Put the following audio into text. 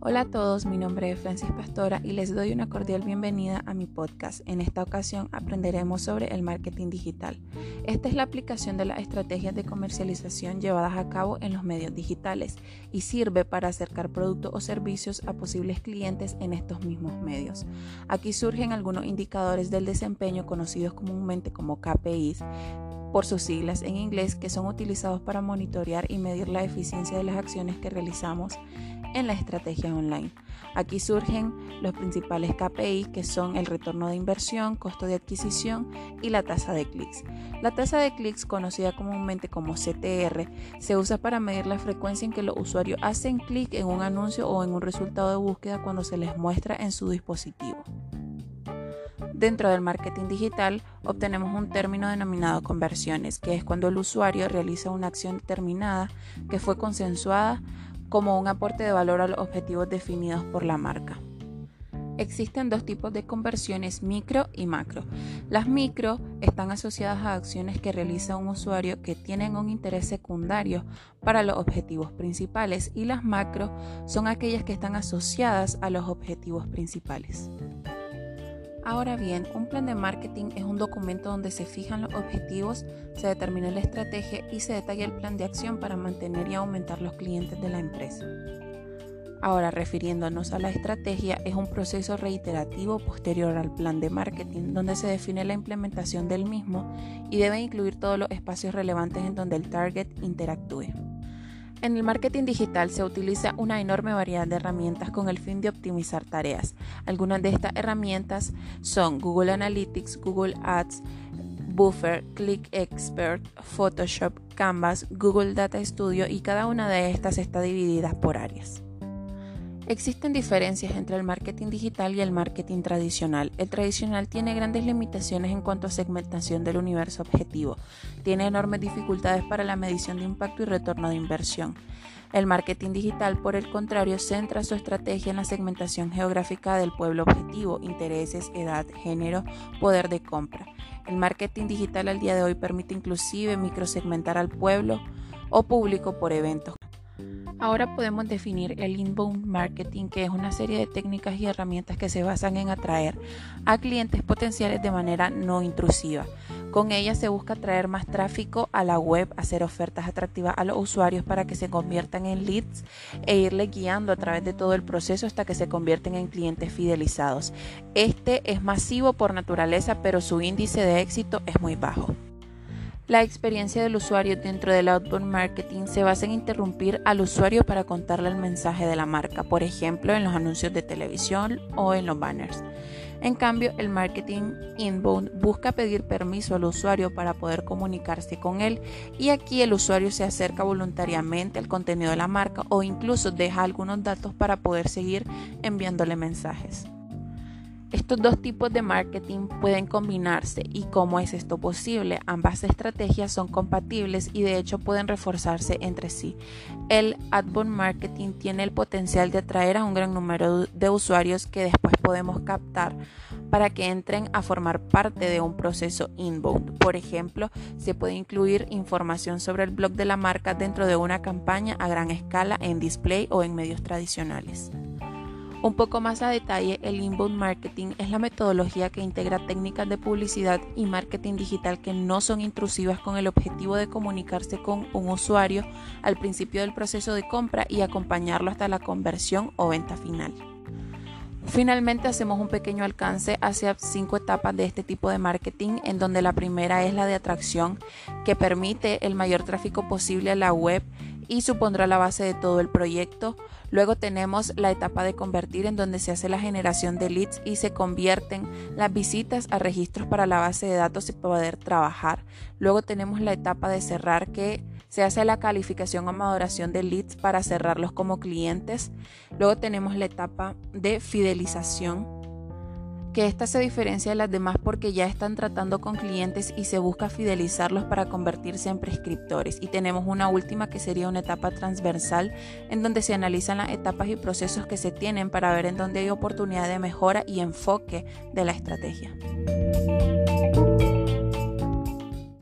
Hola a todos, mi nombre es Francis Pastora y les doy una cordial bienvenida a mi podcast. En esta ocasión aprenderemos sobre el marketing digital. Esta es la aplicación de las estrategias de comercialización llevadas a cabo en los medios digitales y sirve para acercar productos o servicios a posibles clientes en estos mismos medios. Aquí surgen algunos indicadores del desempeño conocidos comúnmente como KPIs por sus siglas en inglés que son utilizados para monitorear y medir la eficiencia de las acciones que realizamos en la estrategia online. Aquí surgen los principales KPI que son el retorno de inversión, costo de adquisición y la tasa de clics. La tasa de clics, conocida comúnmente como CTR, se usa para medir la frecuencia en que los usuarios hacen clic en un anuncio o en un resultado de búsqueda cuando se les muestra en su dispositivo. Dentro del marketing digital obtenemos un término denominado conversiones, que es cuando el usuario realiza una acción determinada que fue consensuada como un aporte de valor a los objetivos definidos por la marca. Existen dos tipos de conversiones, micro y macro. Las micro están asociadas a acciones que realiza un usuario que tienen un interés secundario para los objetivos principales y las macro son aquellas que están asociadas a los objetivos principales. Ahora bien, un plan de marketing es un documento donde se fijan los objetivos, se determina la estrategia y se detalla el plan de acción para mantener y aumentar los clientes de la empresa. Ahora, refiriéndonos a la estrategia, es un proceso reiterativo posterior al plan de marketing, donde se define la implementación del mismo y debe incluir todos los espacios relevantes en donde el target interactúe. En el marketing digital se utiliza una enorme variedad de herramientas con el fin de optimizar tareas. Algunas de estas herramientas son Google Analytics, Google Ads, Buffer, Click Expert, Photoshop, Canvas, Google Data Studio y cada una de estas está dividida por áreas. Existen diferencias entre el marketing digital y el marketing tradicional. El tradicional tiene grandes limitaciones en cuanto a segmentación del universo objetivo. Tiene enormes dificultades para la medición de impacto y retorno de inversión. El marketing digital, por el contrario, centra su estrategia en la segmentación geográfica del pueblo objetivo, intereses, edad, género, poder de compra. El marketing digital al día de hoy permite inclusive microsegmentar al pueblo o público por eventos Ahora podemos definir el inbound marketing, que es una serie de técnicas y herramientas que se basan en atraer a clientes potenciales de manera no intrusiva. Con ellas se busca atraer más tráfico a la web, hacer ofertas atractivas a los usuarios para que se conviertan en leads e irle guiando a través de todo el proceso hasta que se convierten en clientes fidelizados. Este es masivo por naturaleza, pero su índice de éxito es muy bajo. La experiencia del usuario dentro del outbound marketing se basa en interrumpir al usuario para contarle el mensaje de la marca, por ejemplo en los anuncios de televisión o en los banners. En cambio, el marketing inbound busca pedir permiso al usuario para poder comunicarse con él y aquí el usuario se acerca voluntariamente al contenido de la marca o incluso deja algunos datos para poder seguir enviándole mensajes. Estos dos tipos de marketing pueden combinarse y cómo es esto posible. Ambas estrategias son compatibles y de hecho pueden reforzarse entre sí. El outbound marketing tiene el potencial de atraer a un gran número de usuarios que después podemos captar para que entren a formar parte de un proceso inbound. Por ejemplo, se puede incluir información sobre el blog de la marca dentro de una campaña a gran escala en display o en medios tradicionales. Un poco más a detalle, el inbound marketing es la metodología que integra técnicas de publicidad y marketing digital que no son intrusivas con el objetivo de comunicarse con un usuario al principio del proceso de compra y acompañarlo hasta la conversión o venta final. Finalmente hacemos un pequeño alcance hacia cinco etapas de este tipo de marketing, en donde la primera es la de atracción, que permite el mayor tráfico posible a la web y supondrá la base de todo el proyecto. Luego tenemos la etapa de convertir en donde se hace la generación de leads y se convierten las visitas a registros para la base de datos y poder trabajar. Luego tenemos la etapa de cerrar que se hace la calificación o maduración de leads para cerrarlos como clientes. Luego tenemos la etapa de fidelización que esta se diferencia de las demás porque ya están tratando con clientes y se busca fidelizarlos para convertirse en prescriptores. Y tenemos una última que sería una etapa transversal en donde se analizan las etapas y procesos que se tienen para ver en dónde hay oportunidad de mejora y enfoque de la estrategia.